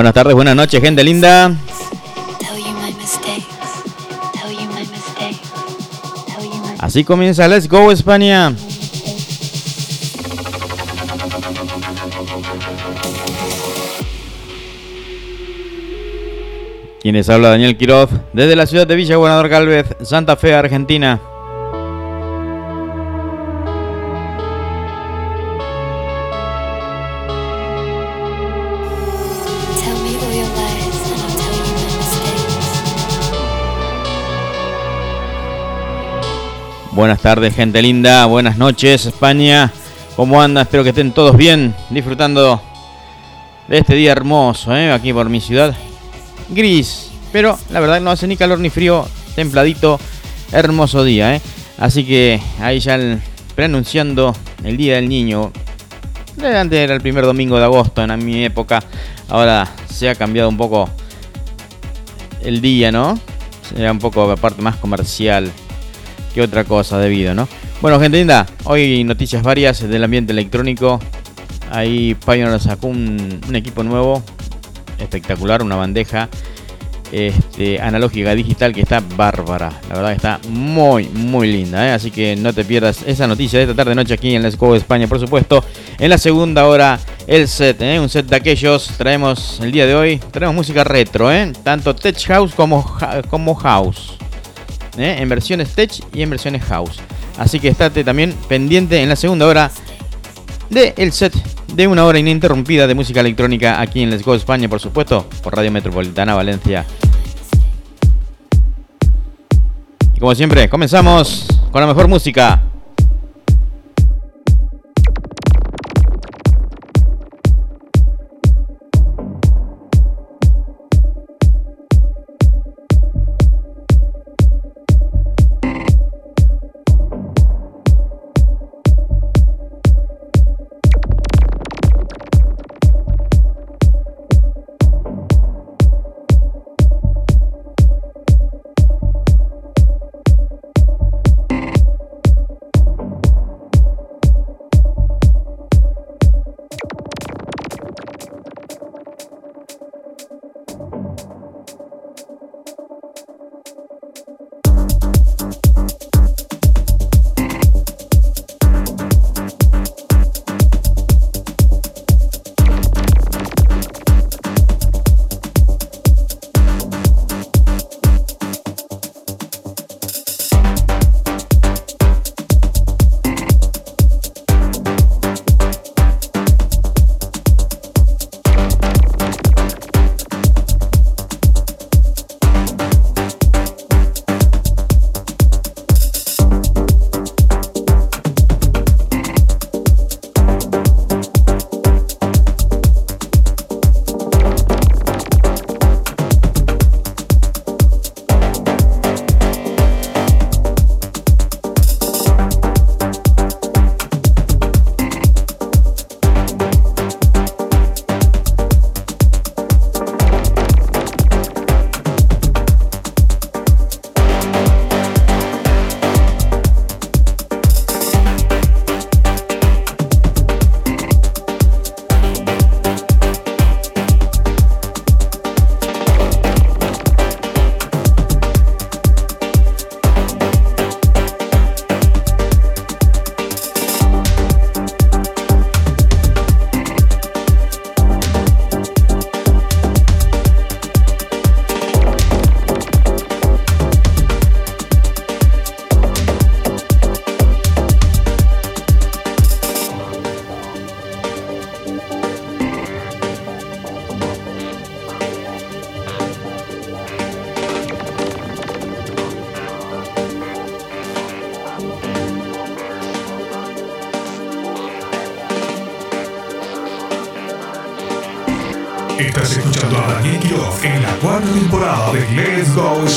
Buenas tardes, buenas noches, gente linda. Así comienza Let's Go España. Quienes habla Daniel Quiroz desde la ciudad de Villa Gobernador Galvez, Santa Fe, Argentina. Buenas tardes, gente linda. Buenas noches, España. ¿Cómo anda? Espero que estén todos bien, disfrutando de este día hermoso, ¿eh? aquí por mi ciudad. Gris, pero la verdad no hace ni calor ni frío, templadito, hermoso día. ¿eh? Así que ahí ya preanunciando el Día del Niño. Antes era el primer domingo de agosto en mi época. Ahora se ha cambiado un poco el día, ¿no? Era un poco parte más comercial otra cosa debido, ¿no? Bueno, gente linda, hoy noticias varias del ambiente electrónico. Ahí Pioneer sacó un, equipo nuevo, espectacular, una bandeja este, analógica digital que está bárbara. La verdad está muy, muy linda. ¿eh? Así que no te pierdas esa noticia de esta tarde noche aquí en Let's Go España, por supuesto. En la segunda hora, el set, ¿eh? un set de aquellos. Traemos el día de hoy, traemos música retro, ¿eh? tanto Tech House como, como House. ¿Eh? en versiones tech y en versiones house. Así que estate también pendiente en la segunda hora de el set de una hora ininterrumpida de música electrónica aquí en Let's Go España, por supuesto, por Radio Metropolitana Valencia. Y como siempre, comenzamos con la mejor música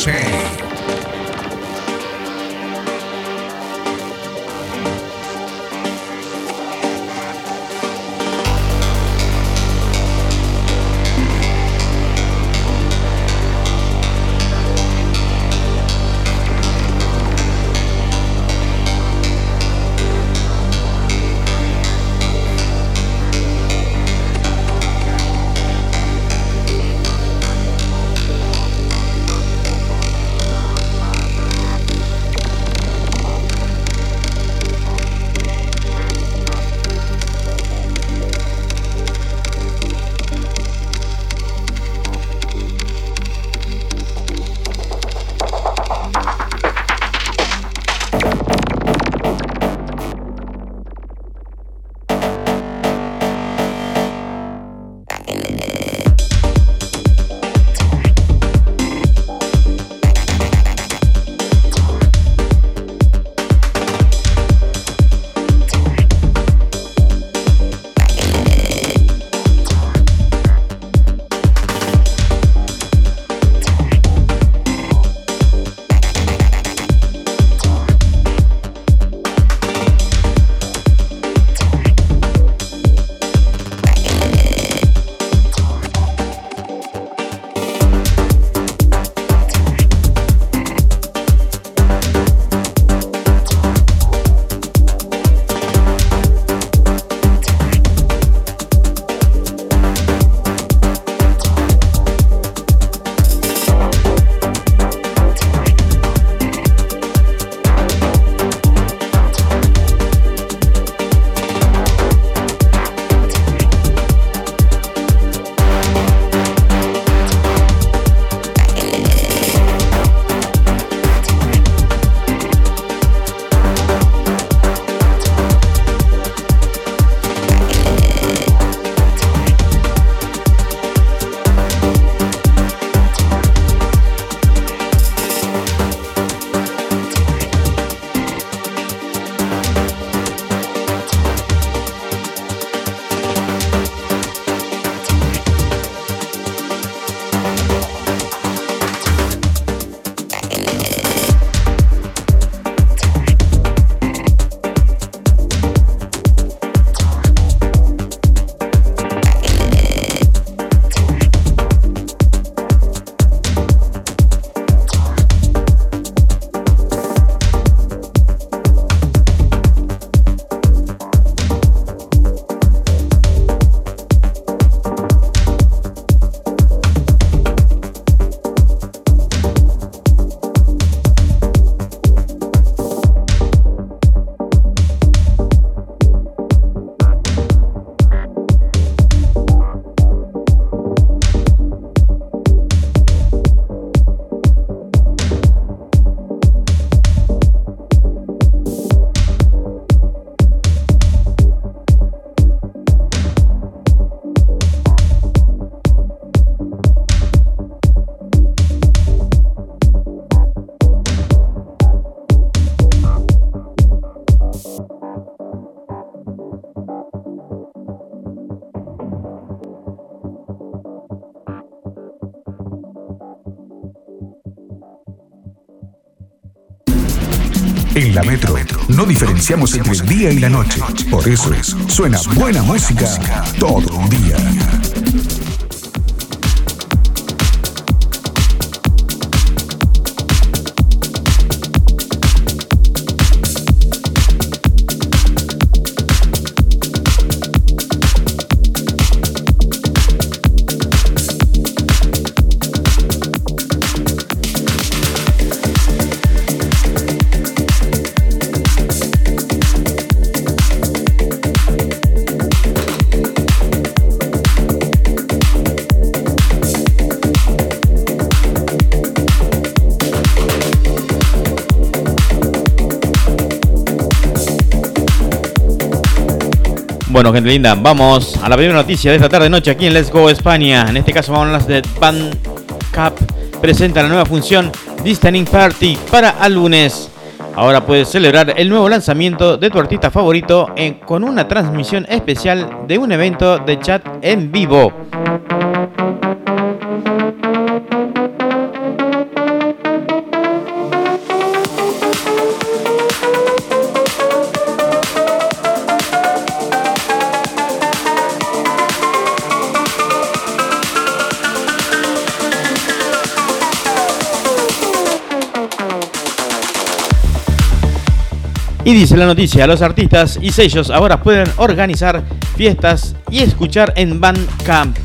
Spain. La Metro no diferenciamos entre el día y la noche. Por eso suena buena música todo el día. Bueno, gente linda, vamos a la primera noticia de esta tarde noche aquí en Let's Go España. En este caso vamos a hablar de Band Cup. Presenta la nueva función Listening Party para álbumes. Ahora puedes celebrar el nuevo lanzamiento de tu artista favorito con una transmisión especial de un evento de chat en vivo. Y dice la noticia, los artistas y sellos ahora pueden organizar fiestas y escuchar en Bandcamp.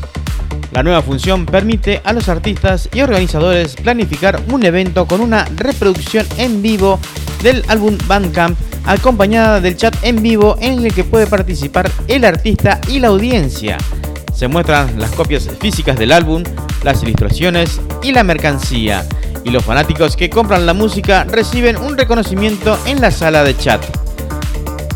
La nueva función permite a los artistas y organizadores planificar un evento con una reproducción en vivo del álbum Bandcamp acompañada del chat en vivo en el que puede participar el artista y la audiencia. Se muestran las copias físicas del álbum, las ilustraciones y la mercancía y los fanáticos que compran la música reciben un reconocimiento en la sala de chat.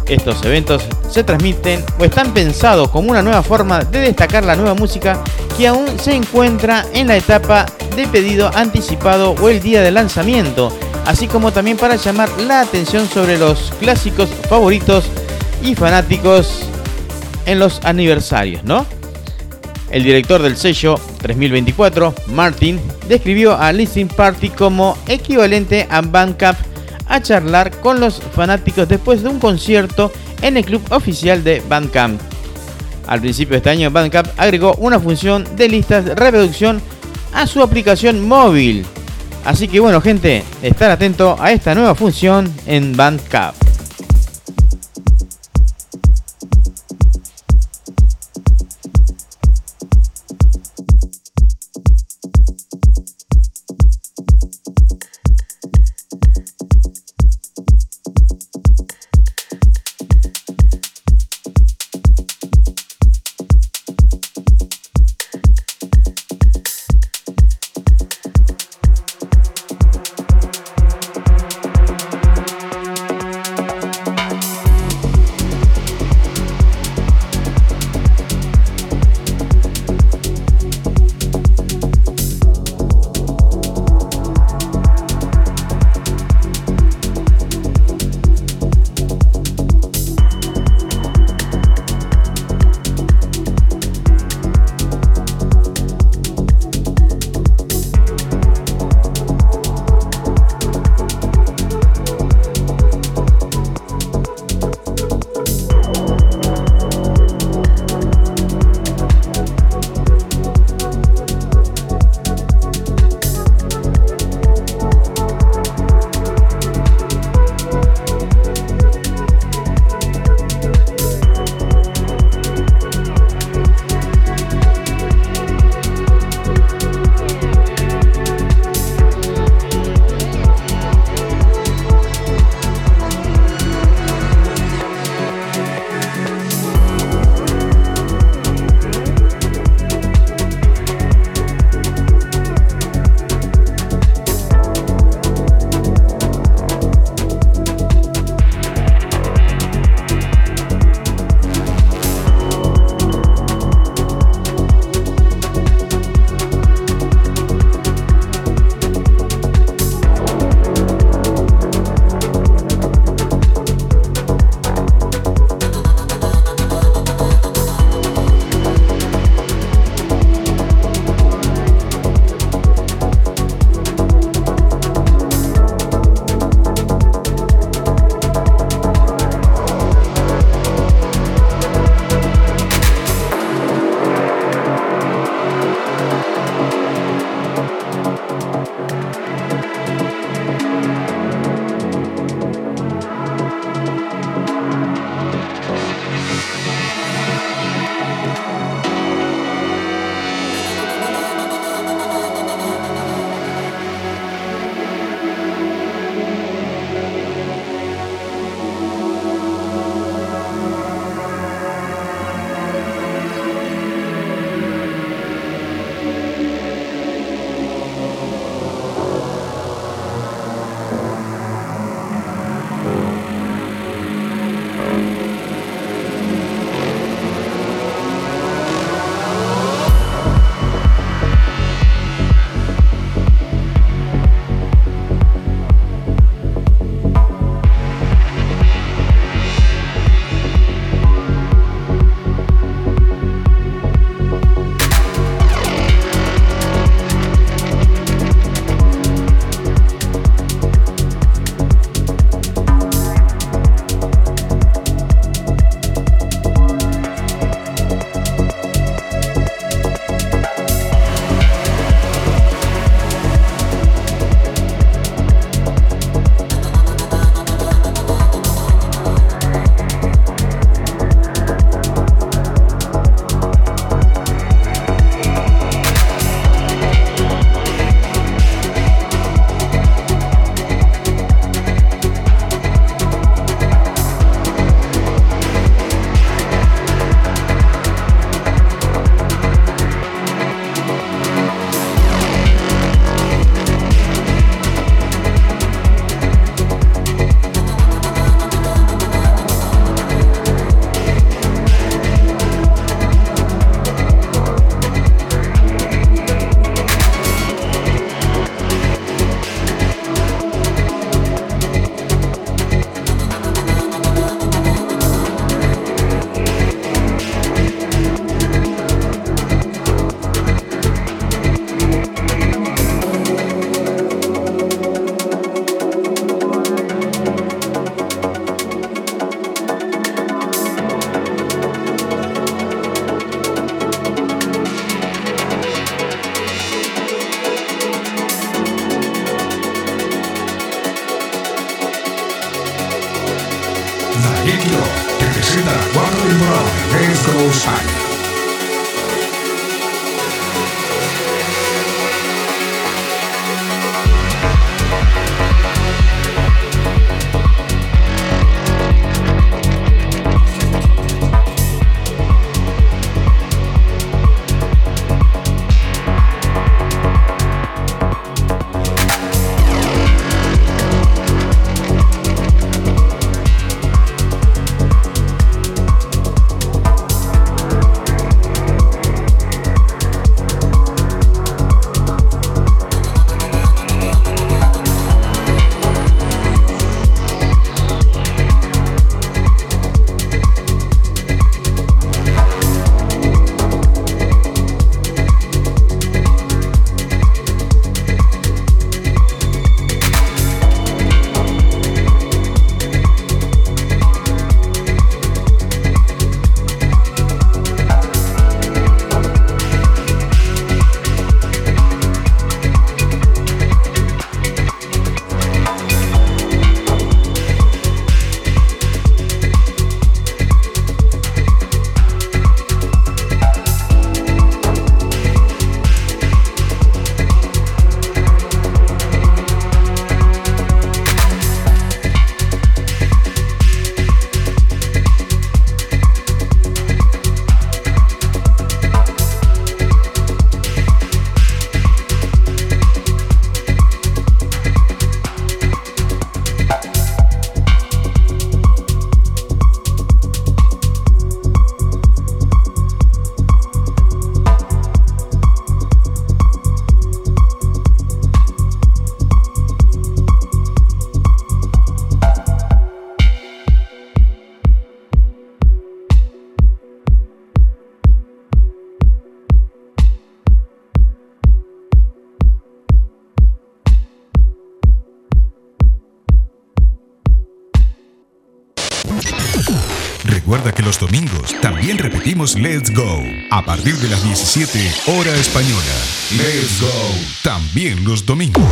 Estos eventos se transmiten o están pensados como una nueva forma de destacar la nueva música que aún se encuentra en la etapa de pedido anticipado o el día de lanzamiento, así como también para llamar la atención sobre los clásicos favoritos y fanáticos en los aniversarios, ¿no? El director del sello 3024, Martin, describió a Listening Party como equivalente a Bandcamp a charlar con los fanáticos después de un concierto en el club oficial de Bandcamp. Al principio de este año, Bandcamp agregó una función de listas de reproducción a su aplicación móvil. Así que bueno, gente, estar atento a esta nueva función en Bandcamp. Domingos también repetimos Let's Go a partir de las 17 hora española. Let's Go también los domingos.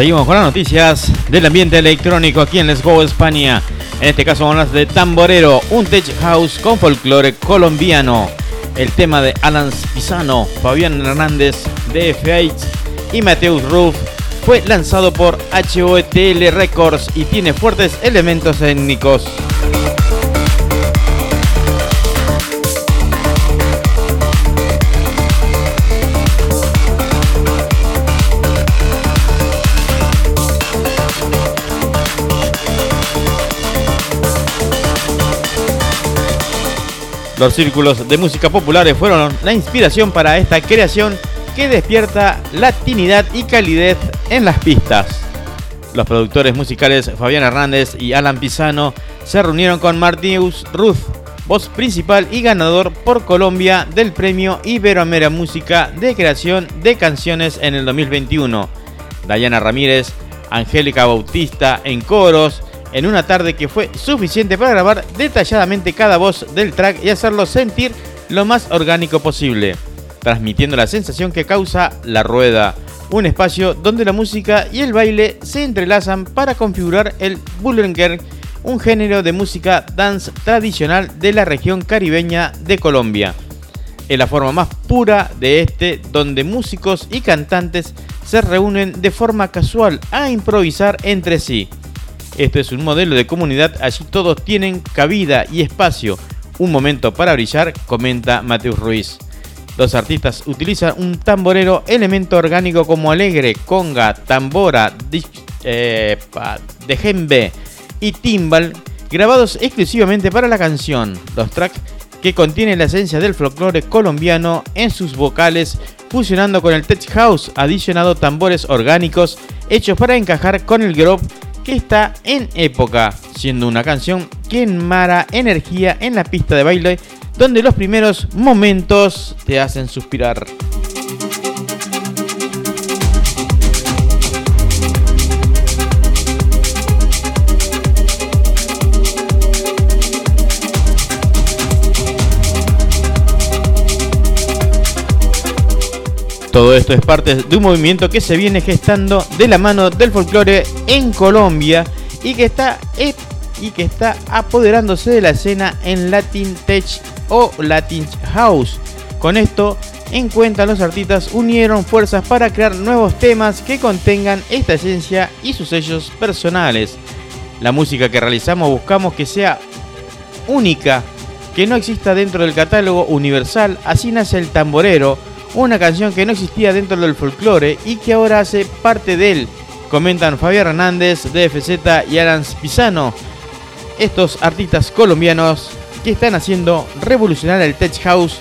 Seguimos con las noticias del ambiente electrónico aquí en Let's Go España. En este caso a hablar de Tamborero, un tech house con folclore colombiano. El tema de Alan Pisano, Fabián Hernández de F8 y Mateus Ruff fue lanzado por HOTL Records y tiene fuertes elementos étnicos. Los círculos de música populares fueron la inspiración para esta creación que despierta latinidad y calidez en las pistas. Los productores musicales Fabián Hernández y Alan Pisano se reunieron con Martius Ruth, voz principal y ganador por Colombia del premio Iberoamérica Música de creación de canciones en el 2021. Dayana Ramírez, Angélica Bautista en coros, en una tarde que fue suficiente para grabar detalladamente cada voz del track y hacerlo sentir lo más orgánico posible, transmitiendo la sensación que causa la rueda, un espacio donde la música y el baile se entrelazan para configurar el Bullenger, un género de música dance tradicional de la región caribeña de Colombia. Es la forma más pura de este, donde músicos y cantantes se reúnen de forma casual a improvisar entre sí esto es un modelo de comunidad, allí todos tienen cabida y espacio. Un momento para brillar, comenta Mateus Ruiz. Los artistas utilizan un tamborero, elemento orgánico como alegre, conga, tambora, eh, dejembe y timbal, grabados exclusivamente para la canción. Los tracks que contienen la esencia del folclore colombiano en sus vocales fusionando con el tech house, adicionado tambores orgánicos hechos para encajar con el groove que está en época, siendo una canción que enmara energía en la pista de baile, donde los primeros momentos te hacen suspirar. Todo esto es parte de un movimiento que se viene gestando de la mano del folclore en Colombia y que está, y que está apoderándose de la escena en Latin Tech o Latin House. Con esto en cuenta los artistas unieron fuerzas para crear nuevos temas que contengan esta esencia y sus sellos personales. La música que realizamos buscamos que sea única, que no exista dentro del catálogo universal, así nace el tamborero, una canción que no existía dentro del folclore y que ahora hace parte de él, comentan Fabián Hernández, DFZ y Alan Pisano, estos artistas colombianos que están haciendo revolucionar el tech house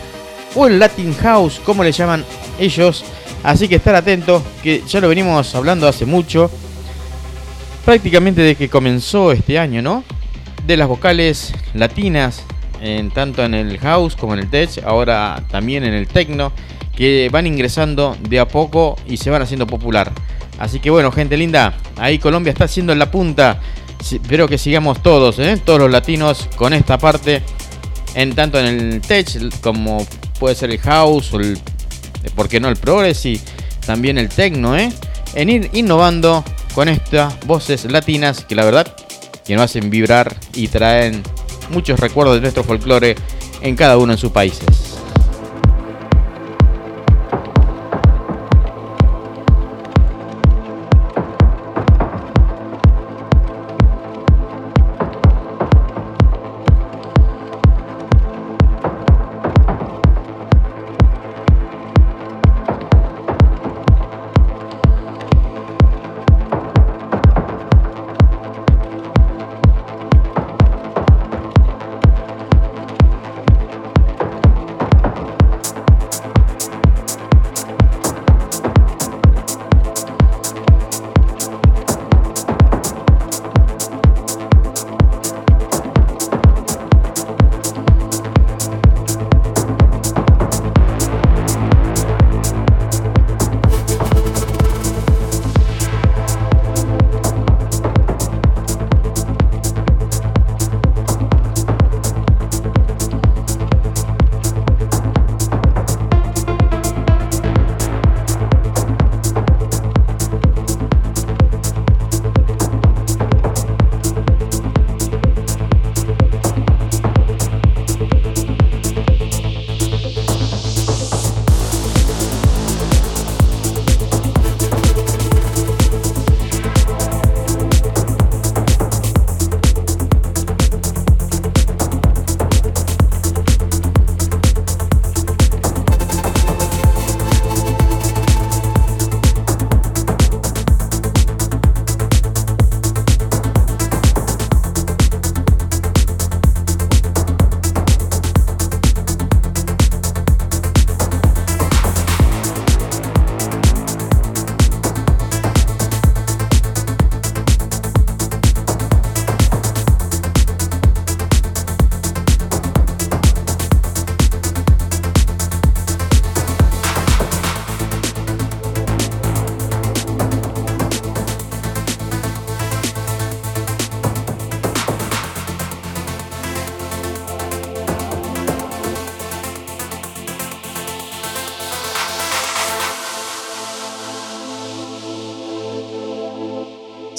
o el latin house, como le llaman ellos. Así que estar atentos, que ya lo venimos hablando hace mucho, prácticamente desde que comenzó este año, ¿no? De las vocales latinas, en, tanto en el house como en el tech, ahora también en el techno que van ingresando de a poco y se van haciendo popular. Así que bueno, gente linda, ahí Colombia está haciendo la punta. Espero que sigamos todos, ¿eh? todos los latinos con esta parte, en tanto en el tech como puede ser el house o el, ¿por qué no el progress y también el techno, ¿eh? en ir innovando con estas voces latinas que la verdad que nos hacen vibrar y traen muchos recuerdos de nuestro folclore en cada uno de sus países.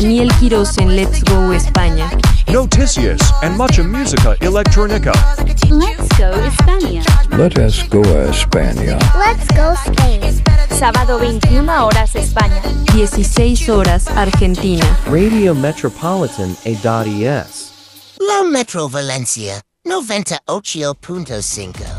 Daniel Quiroz en Let's Go España. Noticias and mucha música electrónica. Let's go España. Let us go a España. Let's go Spain. Sábado 21 horas España. 16 horas Argentina. Radio Metropolitan ES. La Metro Valencia, 98.5.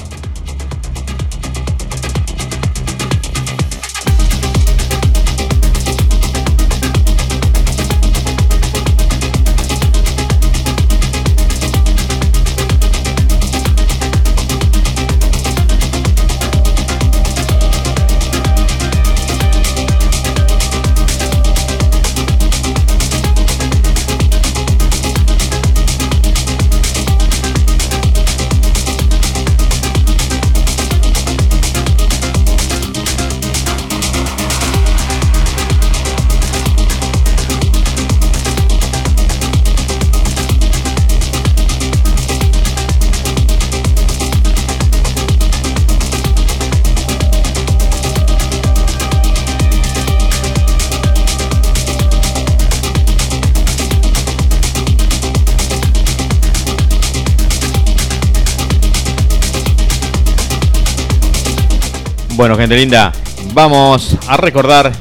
Bueno, gente linda, vamos a recordar.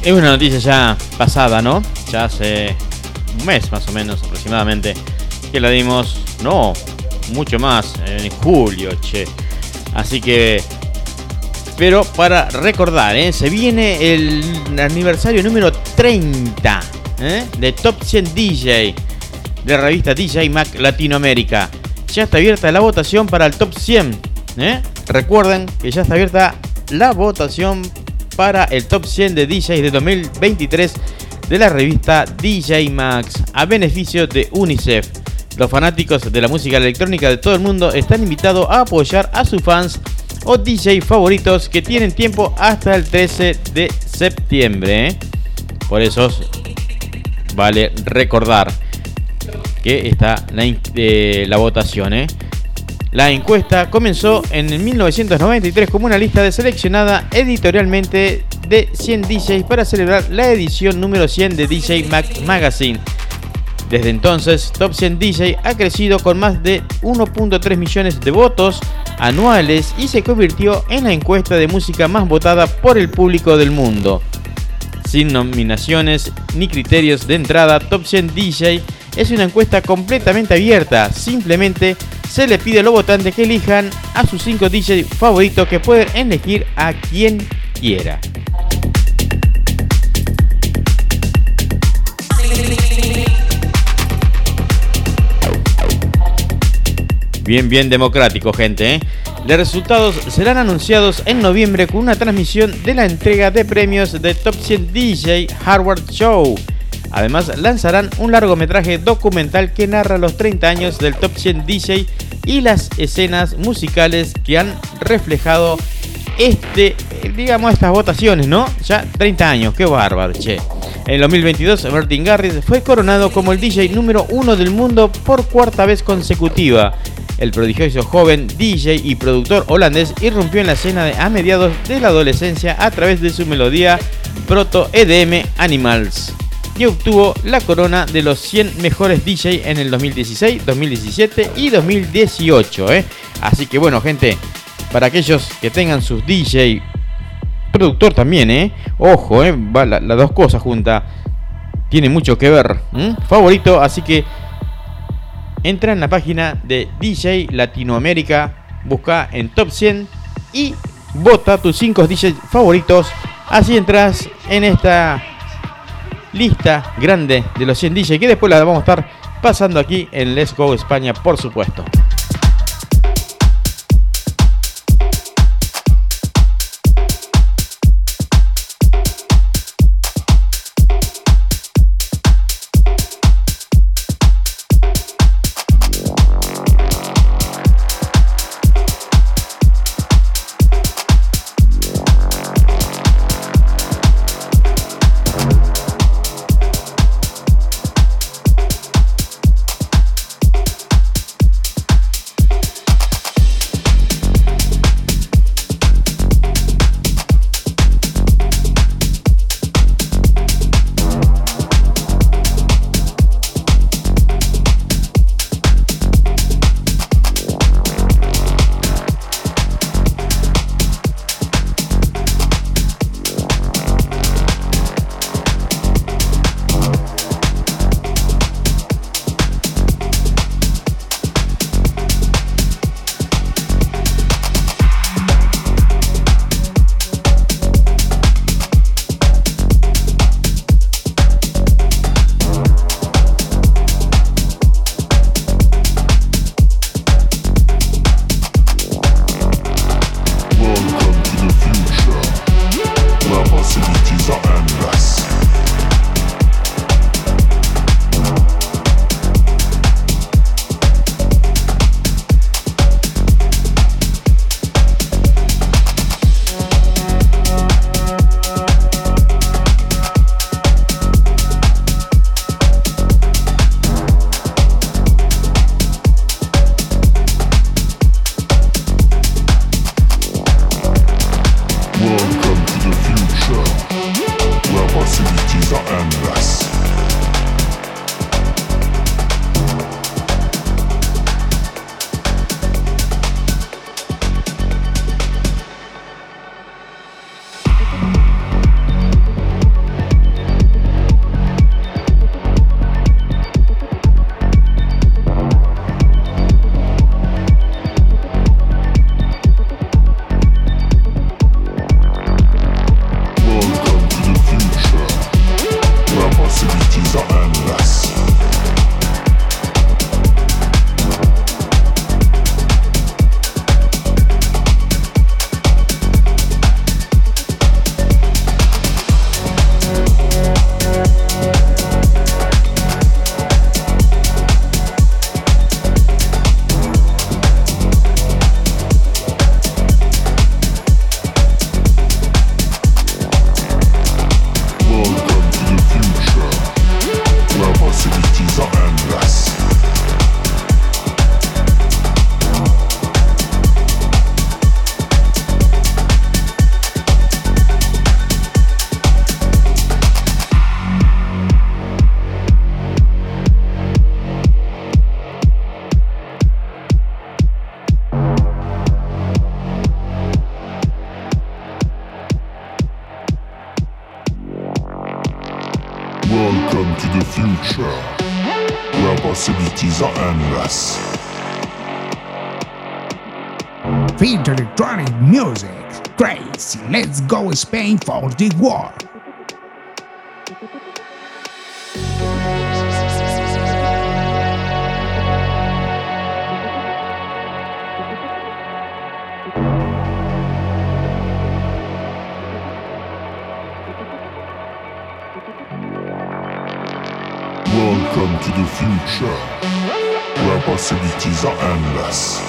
Es una noticia ya pasada, ¿no? Ya hace un mes más o menos aproximadamente que la dimos. No, mucho más, en julio, che. Así que. Pero para recordar, ¿eh? se viene el aniversario número 30 ¿eh? de Top 100 DJ de la revista DJ Mac Latinoamérica. Ya está abierta la votación para el Top 100 ¿Eh? Recuerden que ya está abierta la votación para el top 100 de DJs de 2023 de la revista DJ Max a beneficio de UNICEF. Los fanáticos de la música electrónica de todo el mundo están invitados a apoyar a sus fans o DJ favoritos que tienen tiempo hasta el 13 de septiembre. ¿eh? Por eso vale recordar que está la, eh, la votación. ¿eh? La encuesta comenzó en 1993 como una lista de seleccionada editorialmente de 100 DJs para celebrar la edición número 100 de DJ Mac Magazine. Desde entonces, Top 100 DJ ha crecido con más de 1.3 millones de votos anuales y se convirtió en la encuesta de música más votada por el público del mundo. Sin nominaciones ni criterios de entrada, Top 100 DJ es una encuesta completamente abierta, simplemente se le pide a los votantes que elijan a sus 5 DJ favoritos que pueden elegir a quien quiera. Bien, bien democrático, gente. ¿eh? Los resultados serán anunciados en noviembre con una transmisión de la entrega de premios de Top 100 DJ Harvard Show Además, lanzarán un largometraje documental que narra los 30 años del Top 100 DJ y las escenas musicales que han reflejado este, digamos, estas votaciones, ¿no? Ya 30 años, qué bárbaro, che. En 2022, Martin Garrix fue coronado como el DJ número uno del mundo por cuarta vez consecutiva. El prodigioso joven DJ y productor holandés irrumpió en la escena a mediados de la adolescencia a través de su melodía proto EDM Animals y obtuvo la corona de los 100 mejores DJ en el 2016, 2017 y 2018. ¿eh? Así que bueno, gente, para aquellos que tengan sus DJ, productor también, ¿eh? ojo, ¿eh? las dos cosas juntas, tiene mucho que ver. Favorito, así que entra en la página de DJ Latinoamérica, busca en Top 100 y vota tus 5 DJ favoritos. Así entras en esta lista grande de los 100 DJ que después la vamos a estar pasando aquí en Let's Go España, por supuesto. Are endless.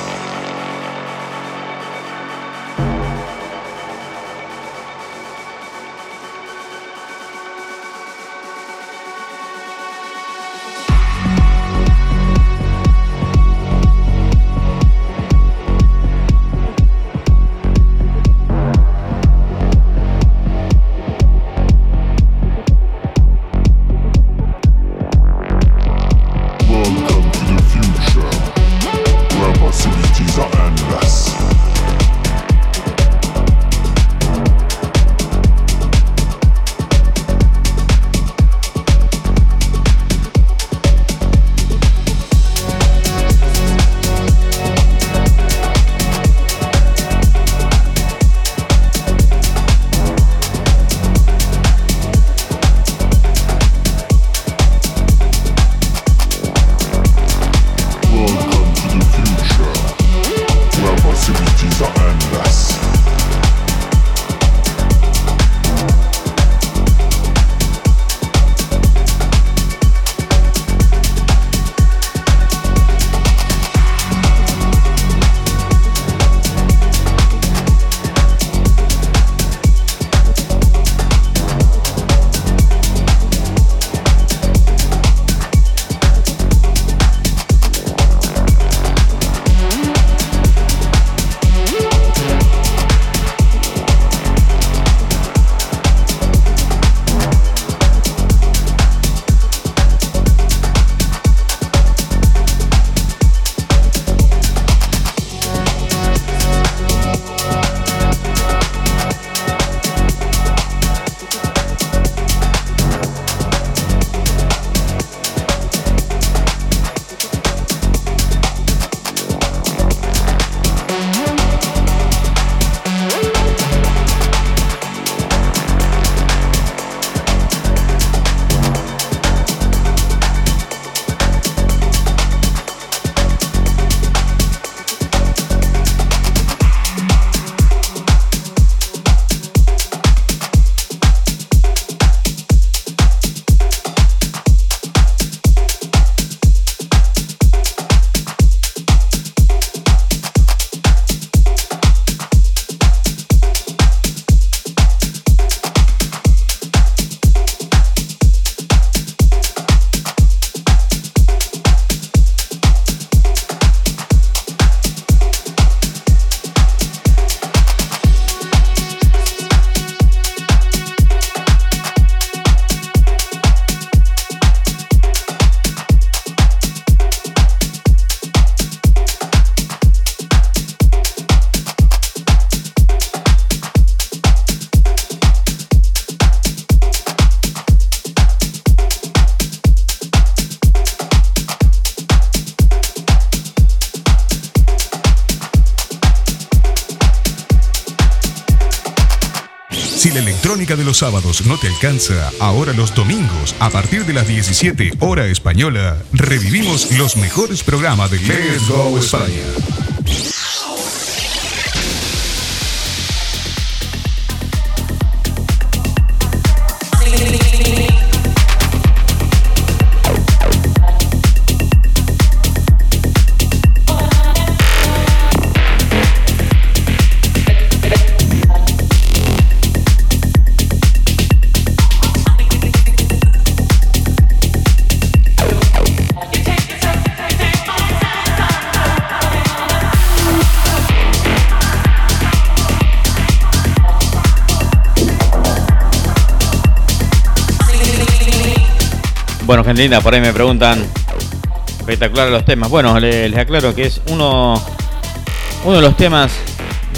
Sábados no te alcanza, ahora los domingos, a partir de las 17 hora española, revivimos los mejores programas de Let's Go España. Linda, por ahí me preguntan. Espectacular los temas. Bueno, le- les, aclaro que es uno, uno de los temas.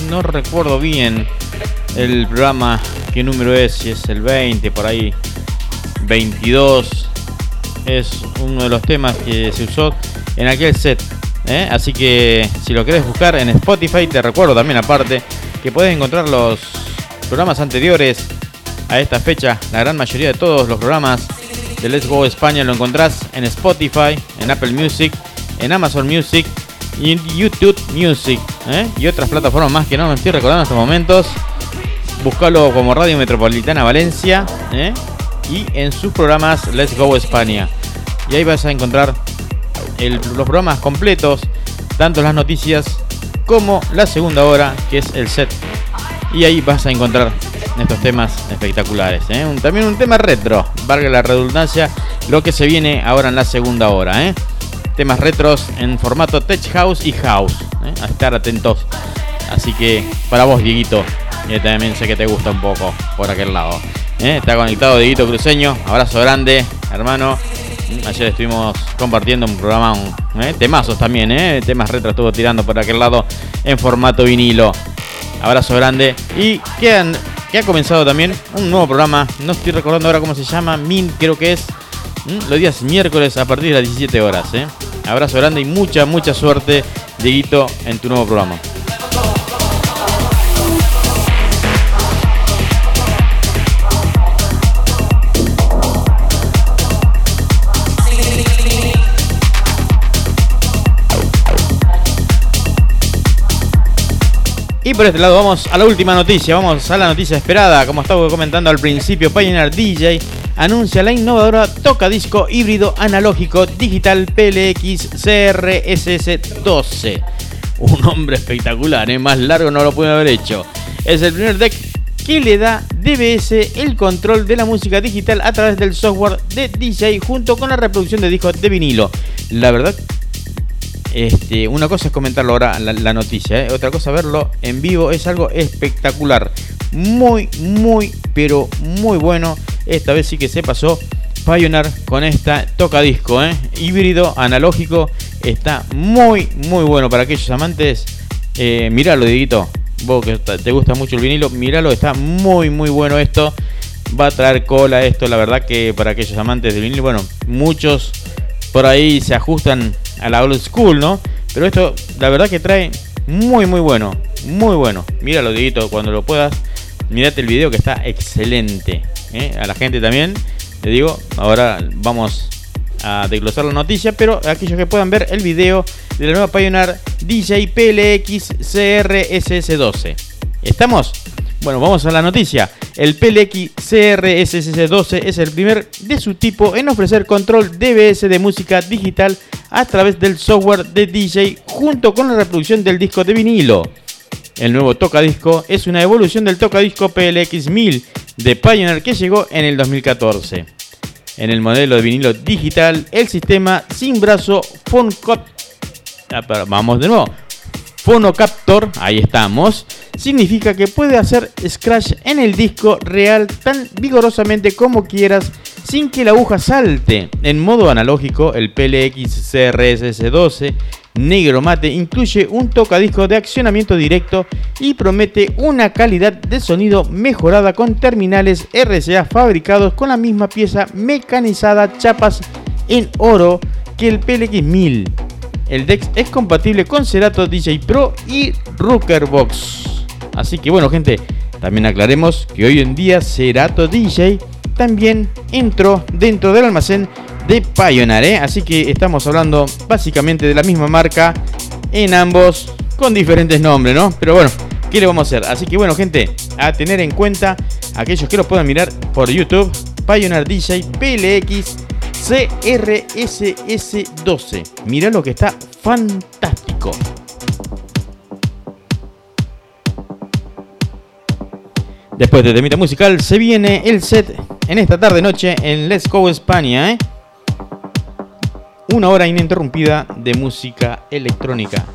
No recuerdo bien el programa, qué número es, si es el 20, por ahí 22. es uno de los temas que se usó en aquel set. ¿eh? Así que si lo querés buscar en Spotify, te recuerdo también aparte que puedes encontrar los programas anteriores a esta fecha. La gran mayoría de todos los programas de Let's Go España lo encontrás en Spotify, en Apple Music, en Amazon Music y en YouTube Music ¿eh? y otras plataformas más que no me estoy recordando en estos momentos. Búscalo como Radio Metropolitana Valencia ¿eh? y en sus programas Let's Go España. Y ahí vas a encontrar los programas completos, tanto las noticias como la segunda hora, que es el set. Y ahí vas a encontrar estos temas espectaculares. ¿eh? también un tema retro, valga la redundancia, lo que se viene ahora en la segunda hora. ¿eh? Temas retros en formato Tech House y House. ¿eh? A estar atentos. Así que para vos, Dieguito, que también sé que te gusta un poco por aquel lado. Está conectado Dieguito Cruceño, abrazo grande, hermano. Ayer estuvimos compartiendo un programa, un, temazos también, temas retro estuvo tirando por aquel lado en formato vinilo. Abrazo grande. Y quedan que ha comenzado también un nuevo programa. No estoy recordando ahora cómo se llama. Min, creo que es. Los días miércoles a partir de las 17 horas. ¿eh? Abrazo grande y mucha, mucha suerte, Dieguito, en tu nuevo programa. Y por este lado vamos a la última noticia, vamos a la noticia esperada. Como estaba comentando al principio, Pioneer DJ anuncia la innovadora toca disco híbrido analógico digital PLX CRSS 12. Un nombre espectacular, ¿eh? más largo no lo puede haber hecho. Es el primer deck que le da DBS el control de la música digital a través del software de DJ junto con la reproducción de discos de vinilo. La verdad este, una cosa es comentarlo ahora la, noticia, ¿eh? otra cosa verlo en vivo es algo espectacular. Muy, muy, pero muy bueno. Esta vez sí que se pasó Pioneer con esta tocadisco, ¿eh? híbrido, analógico. Está muy, muy bueno para aquellos amantes. Eh, míralo, Dieguito. Vos que te gusta mucho el vinilo, míralo, está muy, muy bueno esto. Va a traer cola esto, la verdad que para aquellos amantes del vinilo, bueno, muchos por ahí se ajustan a la old school, ¿no? Pero esto, la verdad que trae muy, muy bueno. Muy bueno. Míralo, Dieguito, cuando lo puedas. Mírate el video que está excelente. ¿eh? A la gente también. Le digo, ahora vamos a desglosar la noticia, pero aquellos que puedan ver el video de la nueva Pioneer DJ PLX CRSS12. ¿Estamos? Bueno, vamos a la noticia. El PLX CRSS12 es el primer de su tipo en ofrecer control DBS de música digital a través del software de DJ junto con la reproducción del disco de vinilo. El nuevo tocadisco es una evolución del tocadisco PLX 1000 de Pioneer que llegó en el 2014. En el modelo de vinilo digital, el sistema sin brazo PhoneCap ah, vamos de nuevo. Phonocaptor, ahí estamos, significa que puede hacer scratch en el disco real tan vigorosamente como quieras sin que la aguja salte. En modo analógico, el PLX CRSS12 negro mate incluye un tocadisco de accionamiento directo y promete una calidad de sonido mejorada con terminales RCA fabricados con la misma pieza mecanizada chapas en oro que el PLX 1000. El DEX es compatible con Cerato DJ Pro y Box. Así que bueno gente, también aclaremos que hoy en día Cerato DJ también entró dentro del almacén de Pioneer. ¿eh? Así que estamos hablando básicamente de la misma marca en ambos con diferentes nombres, ¿no? Pero bueno, ¿qué le vamos a hacer? Así que bueno, gente, a tener en cuenta aquellos que lo puedan mirar por YouTube, Pioneer DJ PLX CRSS12. Mira lo que está fantástico. Después de temita musical se viene el set en esta tarde noche en Let's Go España, ¿eh? Una hora ininterrumpida de música electrónica.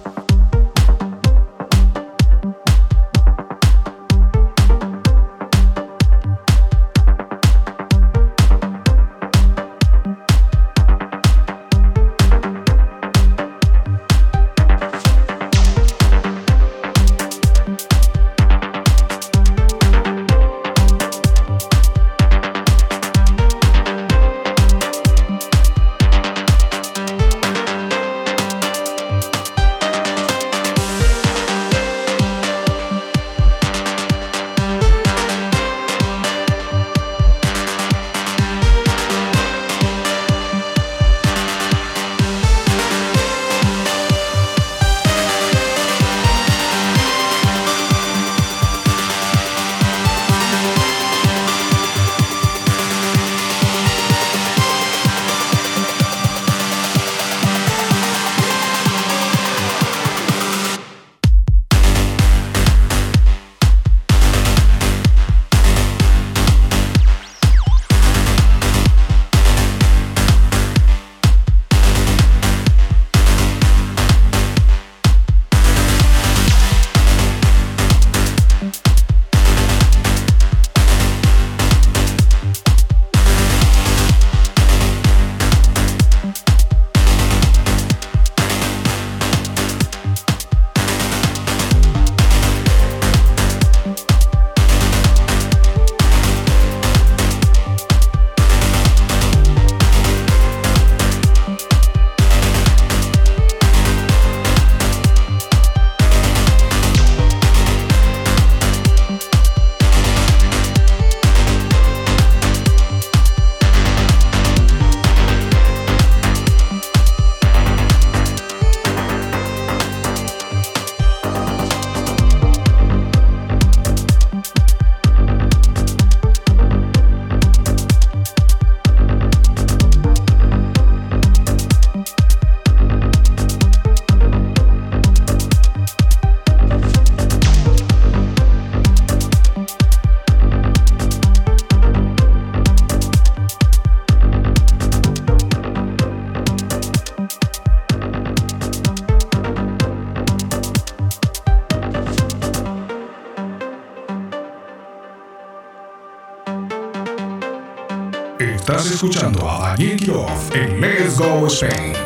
Let's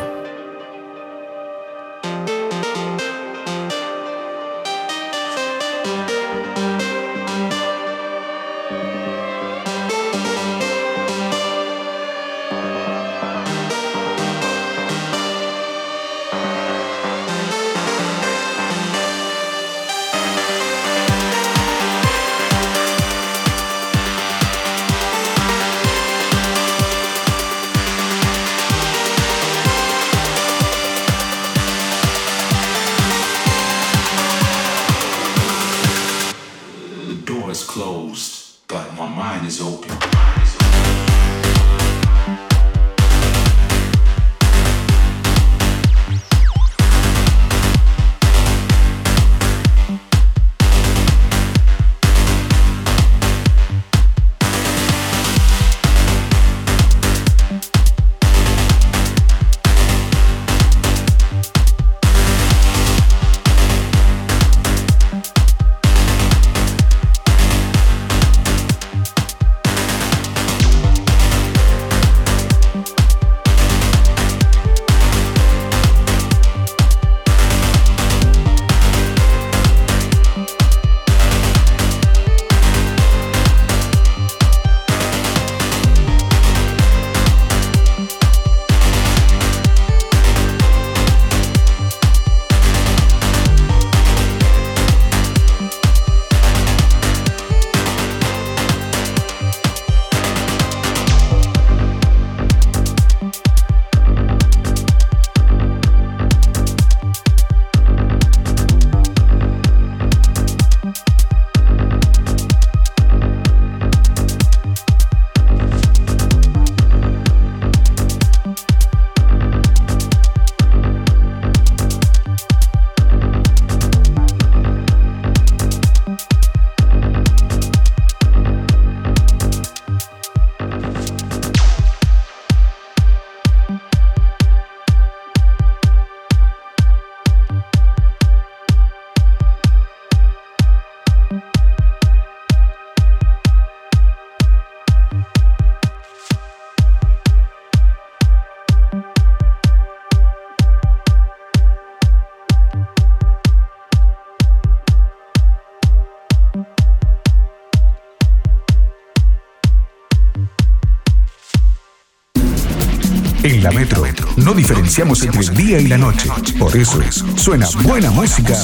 Spain. No diferenciamos entre el día y la noche. Por eso es, suena buena música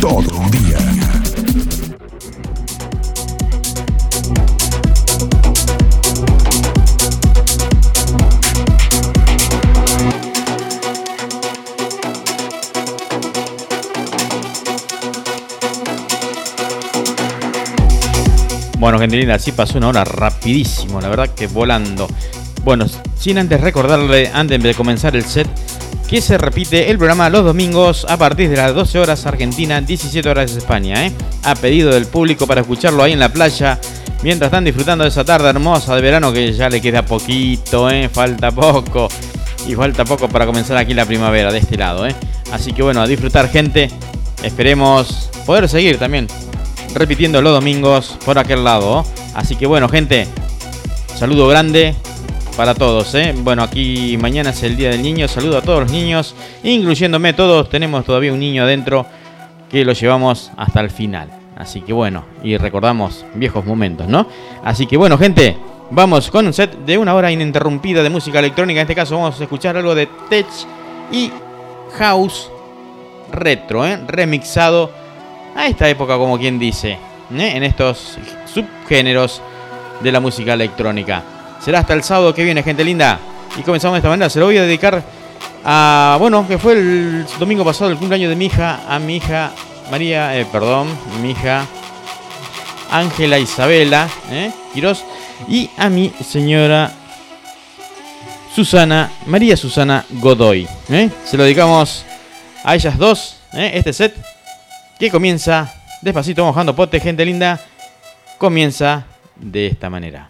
todo un día. Bueno, gente linda, así pasó una hora rapidísimo, la verdad que volando. Bueno, sin antes recordarle, antes de comenzar el set, que se repite el programa los domingos a partir de las 12 horas Argentina, 17 horas España, ¿eh? a pedido del público para escucharlo ahí en la playa, mientras están disfrutando de esa tarde hermosa de verano que ya le queda poquito, ¿eh? falta poco, y falta poco para comenzar aquí la primavera de este lado. ¿eh? Así que bueno, a disfrutar gente, esperemos poder seguir también repitiendo los domingos por aquel lado. Así que bueno gente, saludo grande, para todos. ¿eh? Bueno, aquí mañana es el Día del Niño. Saludo a todos los niños, incluyéndome todos. Tenemos todavía un niño adentro que lo llevamos hasta el final. Así que bueno, y recordamos viejos momentos, ¿no? Así que bueno, gente, vamos con un set de una hora ininterrumpida de música electrónica. En este caso vamos a escuchar algo de Tech y House retro, ¿eh? remixado a esta época, como quien dice, ¿eh? en estos subgéneros de la música electrónica será hasta el sábado que viene, gente linda. Y comenzamos de esta manera. Se lo voy a dedicar a, bueno, que fue el domingo pasado el cumpleaños de mi hija, a mi hija María, eh, perdón, mi hija Ángela Isabela, eh, Quirós, y a mi señora Susana, María Susana Godoy. Eh. Se lo dedicamos a ellas dos, eh, este set, que comienza despacito mojando pote, gente linda, comienza de esta manera.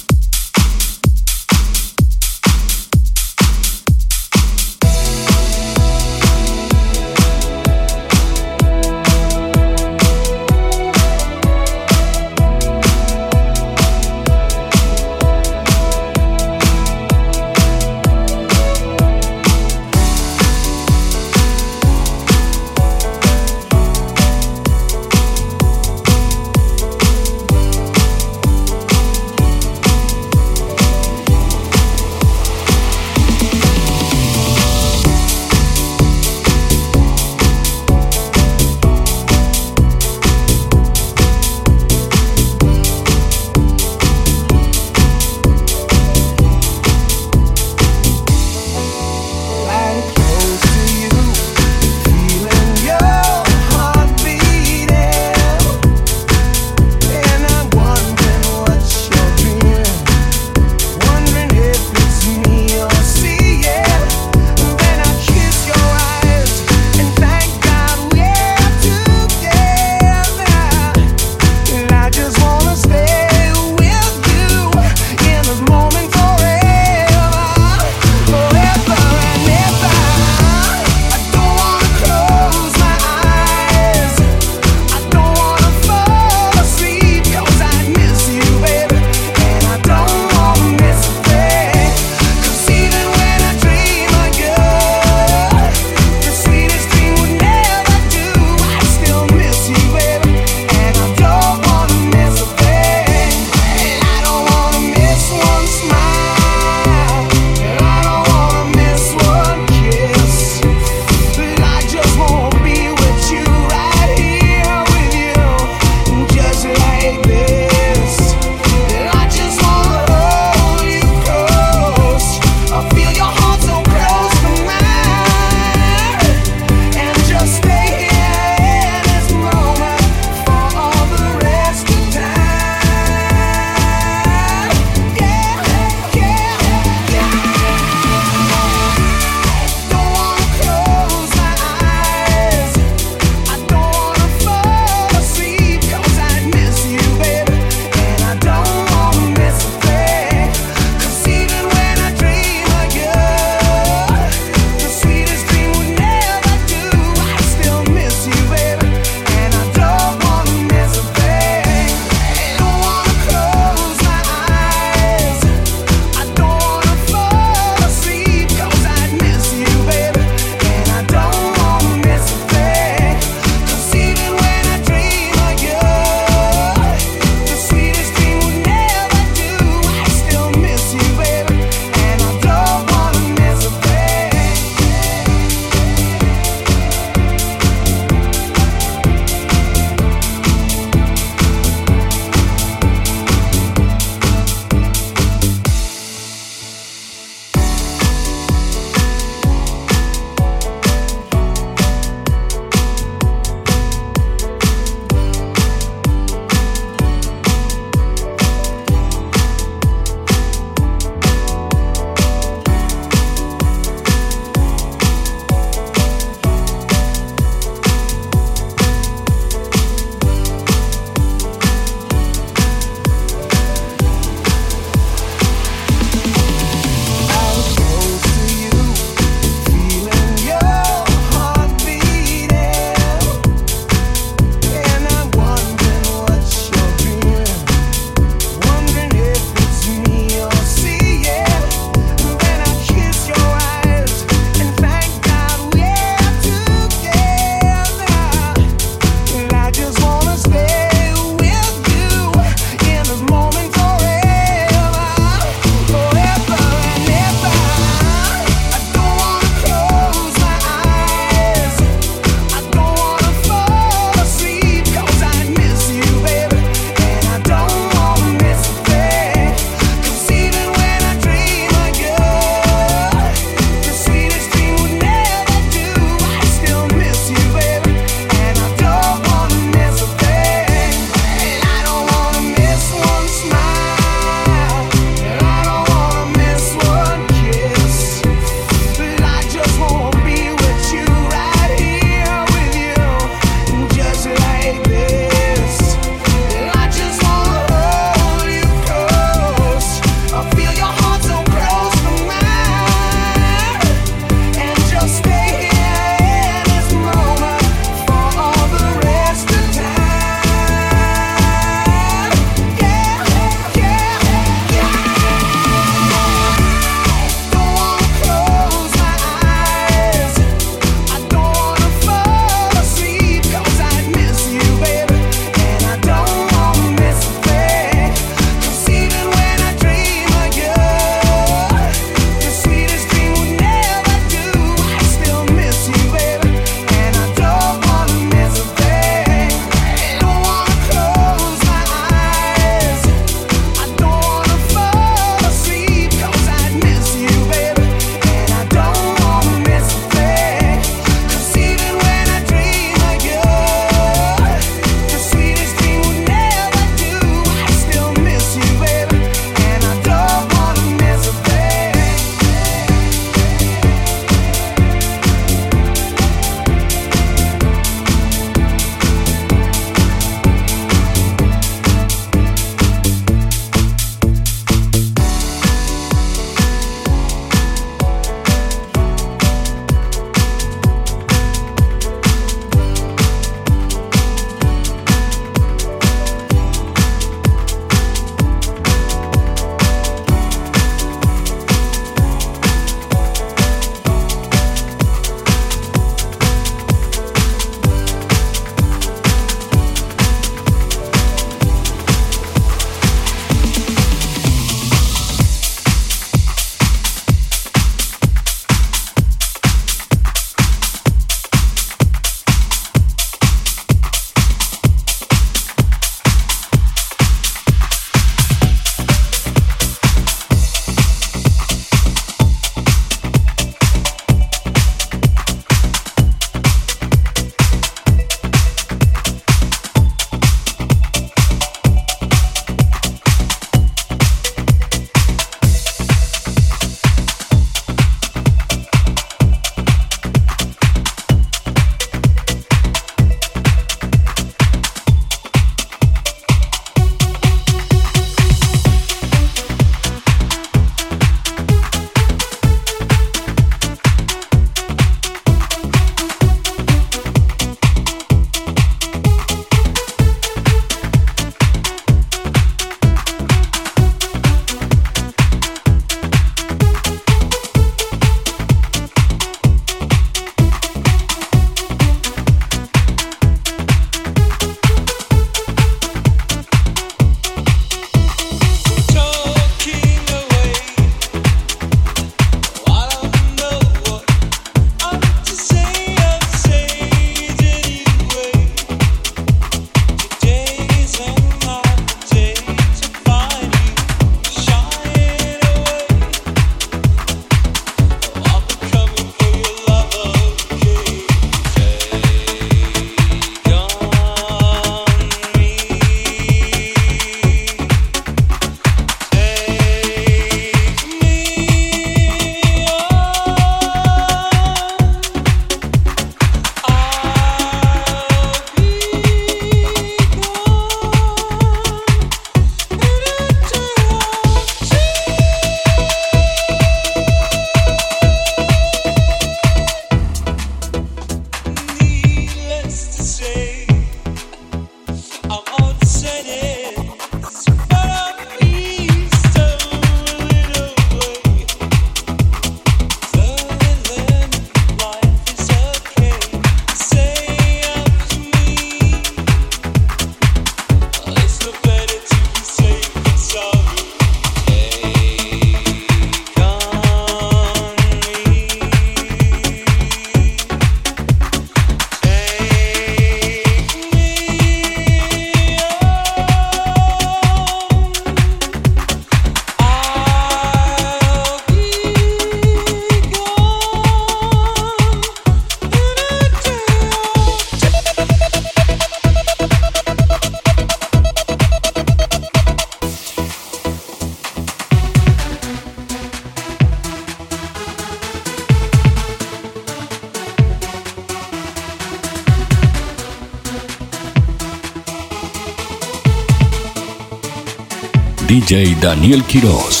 DJ Daniel Quiroz.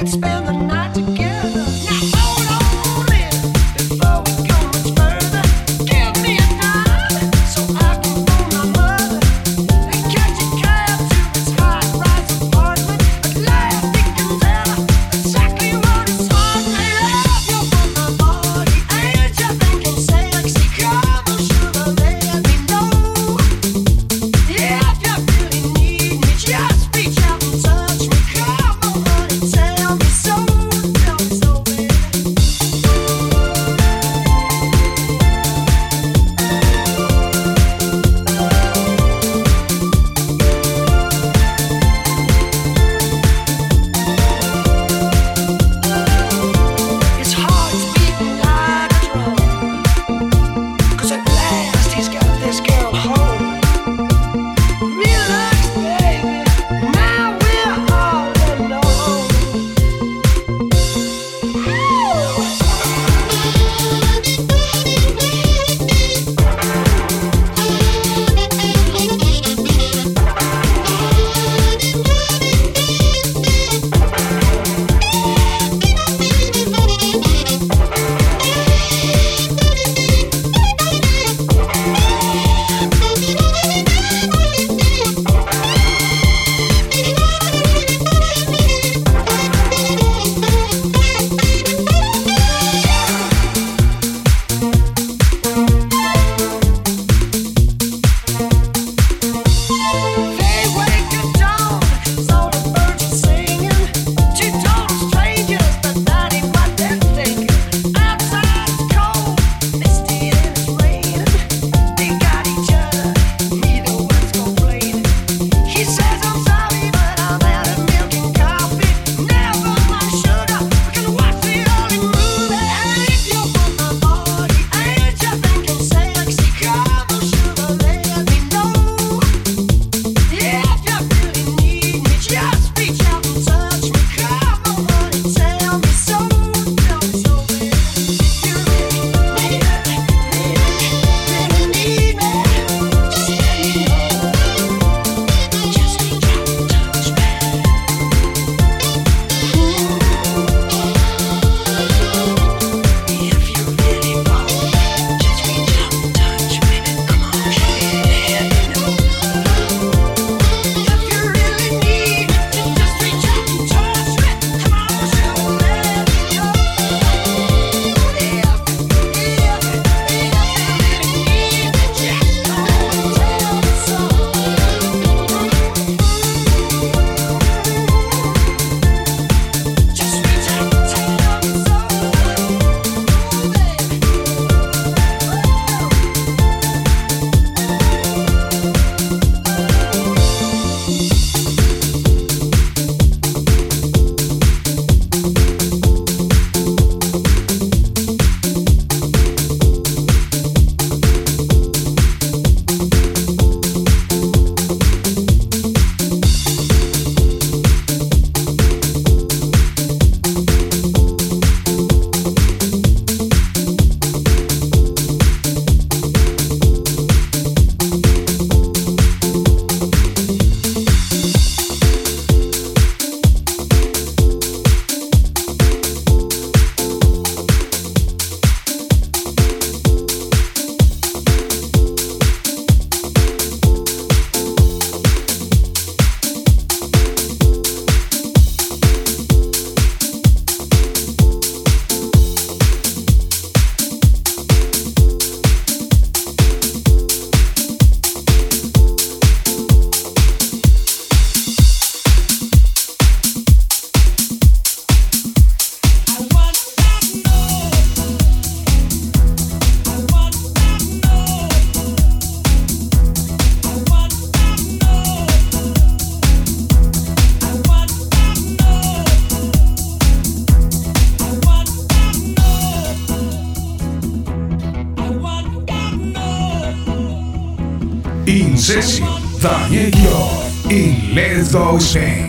It's been y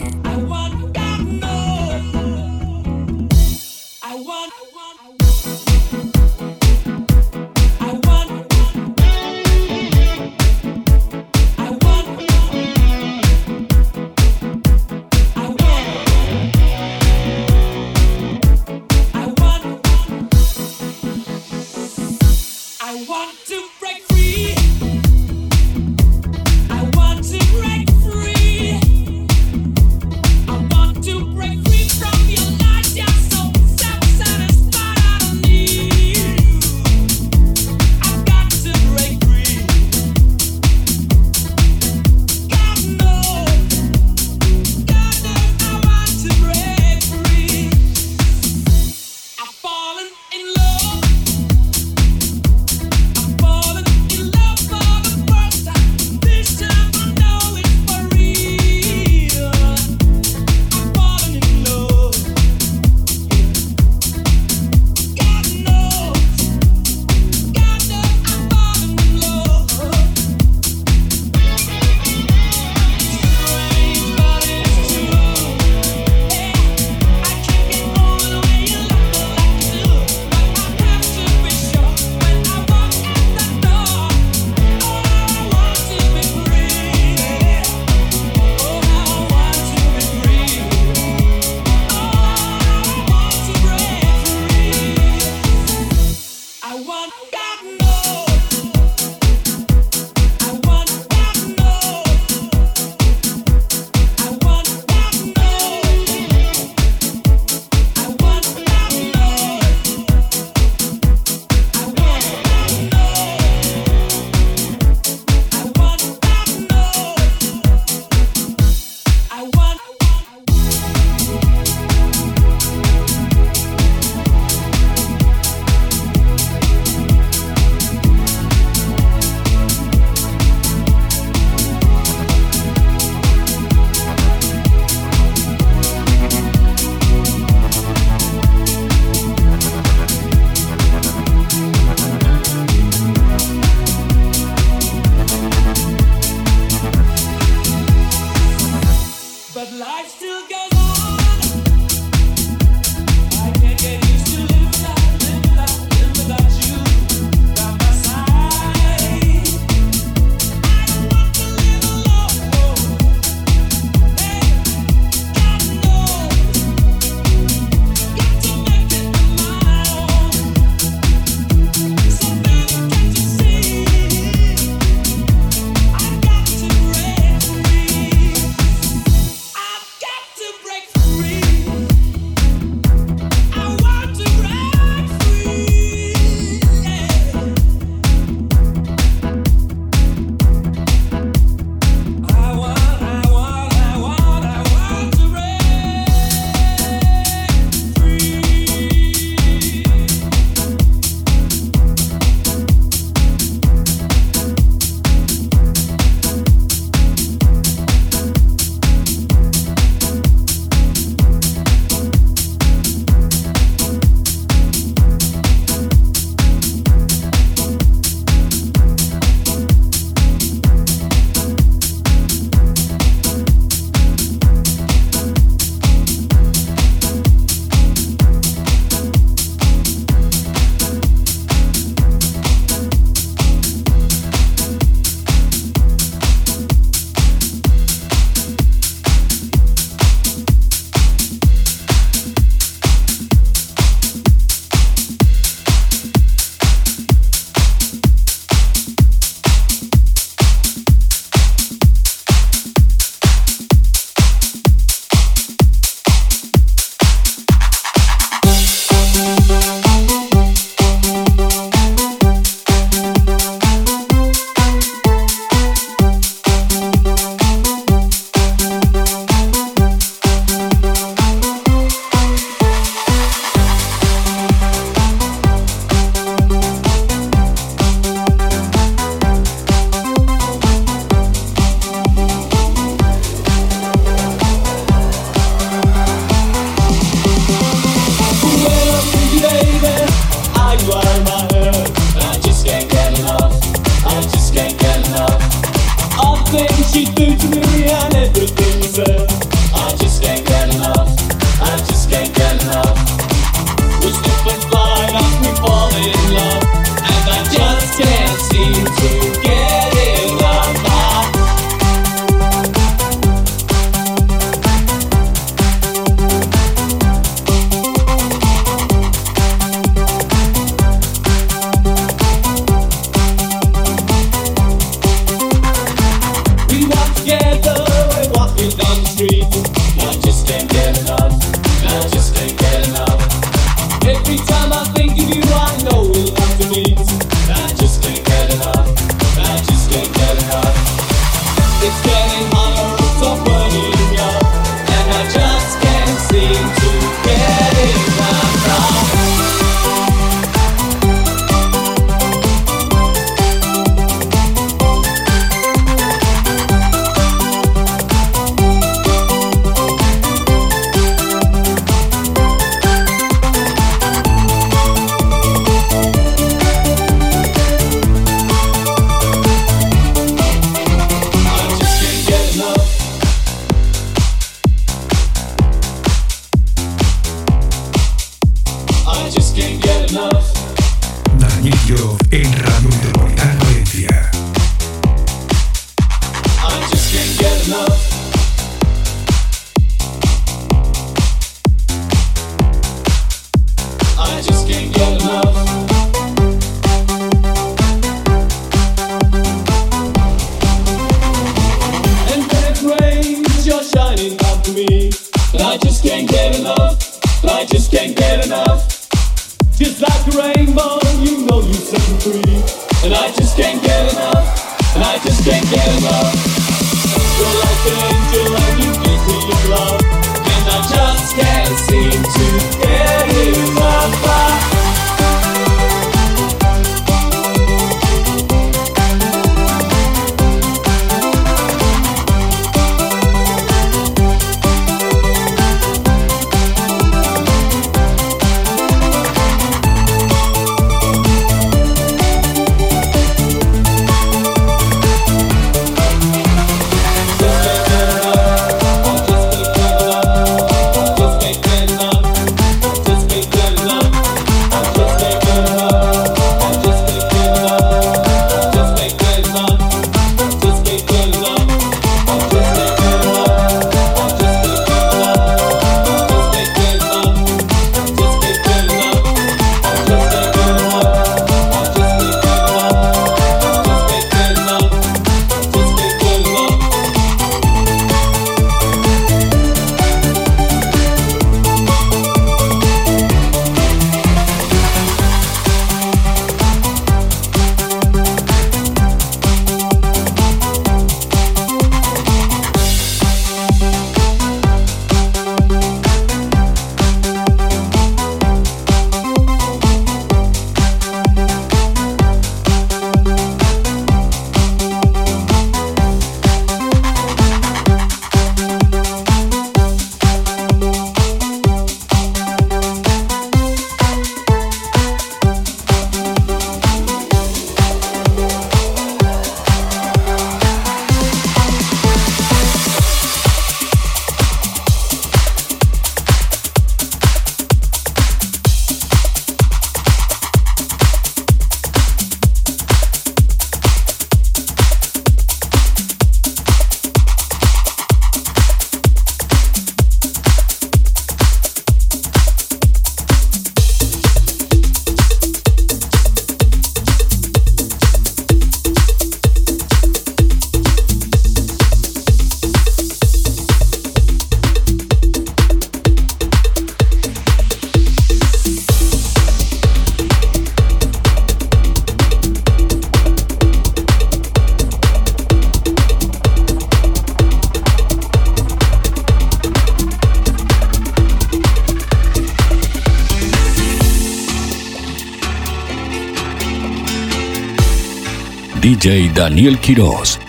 Daniel Quiroz.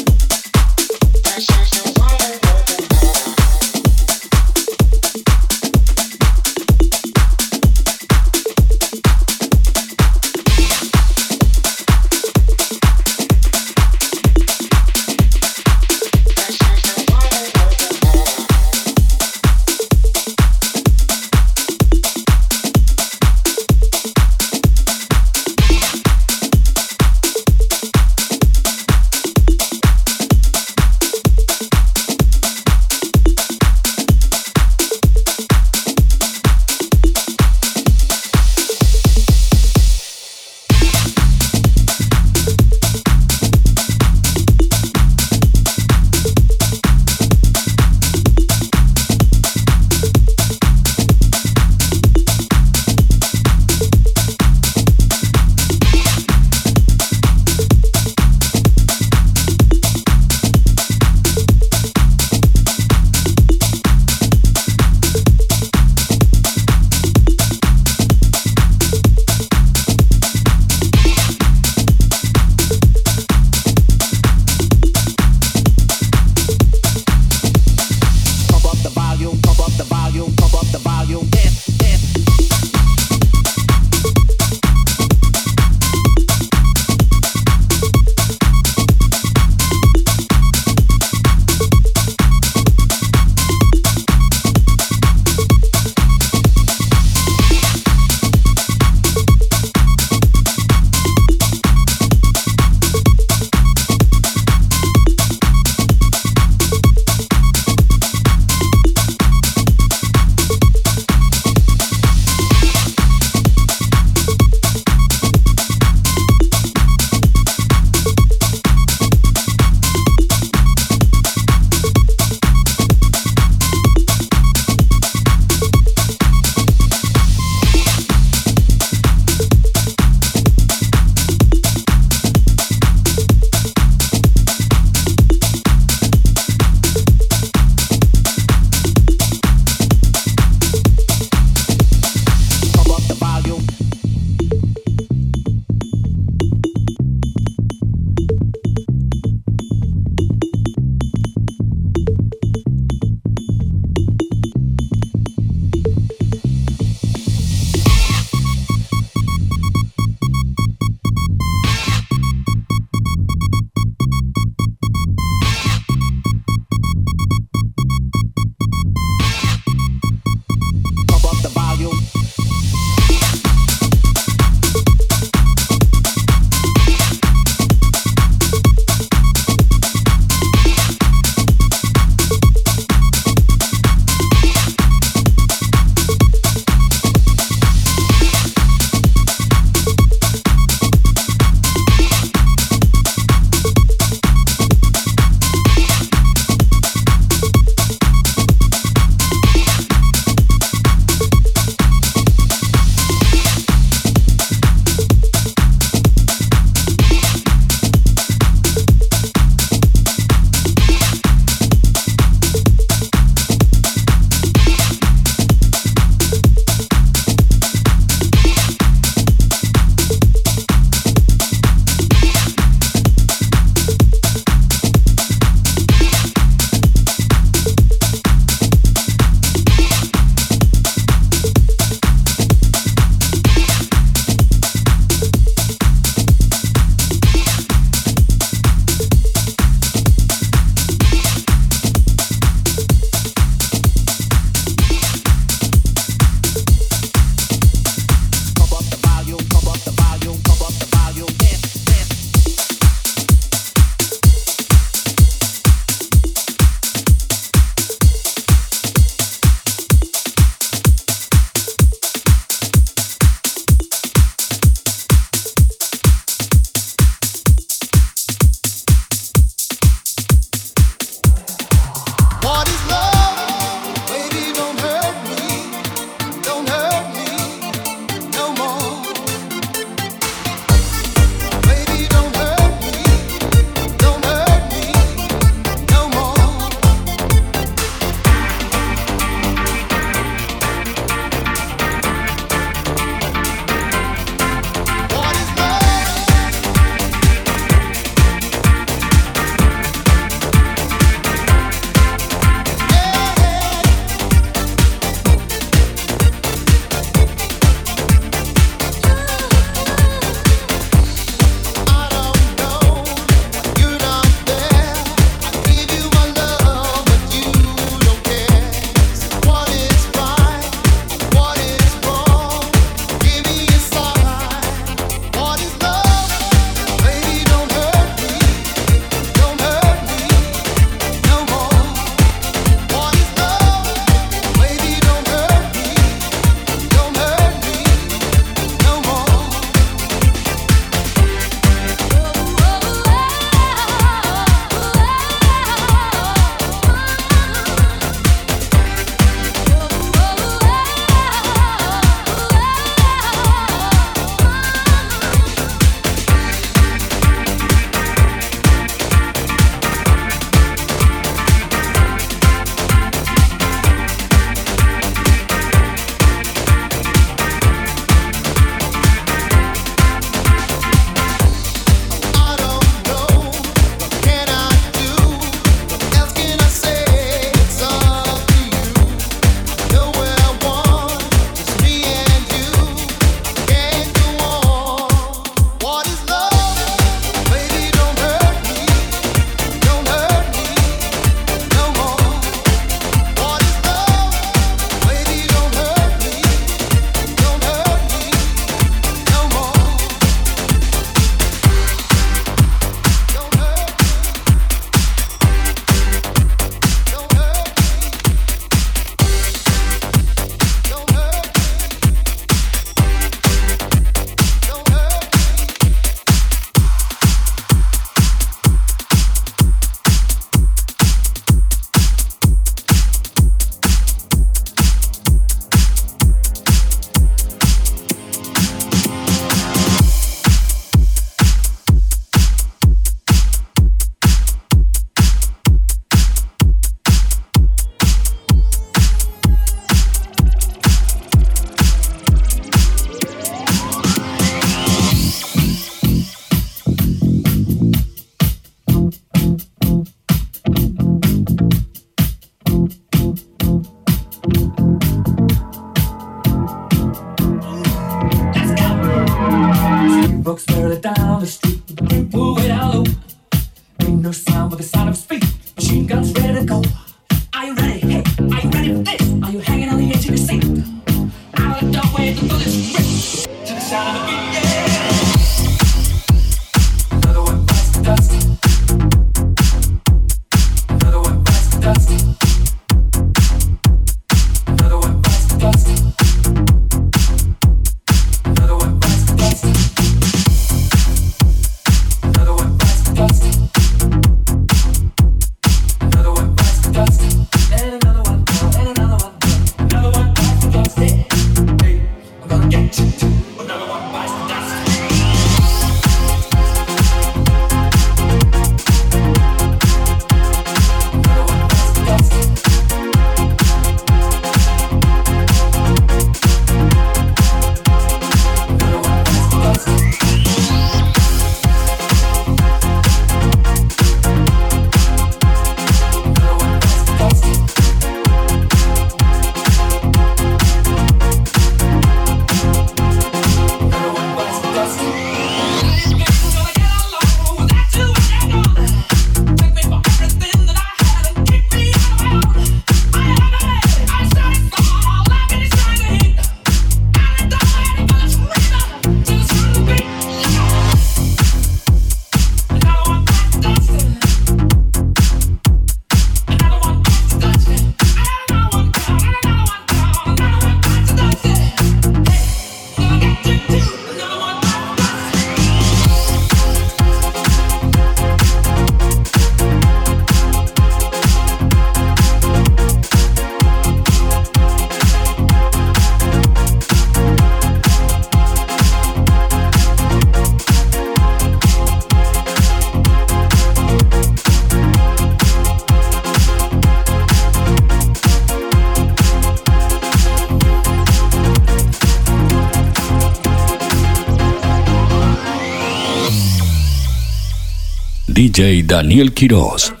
Daniel Quiroz.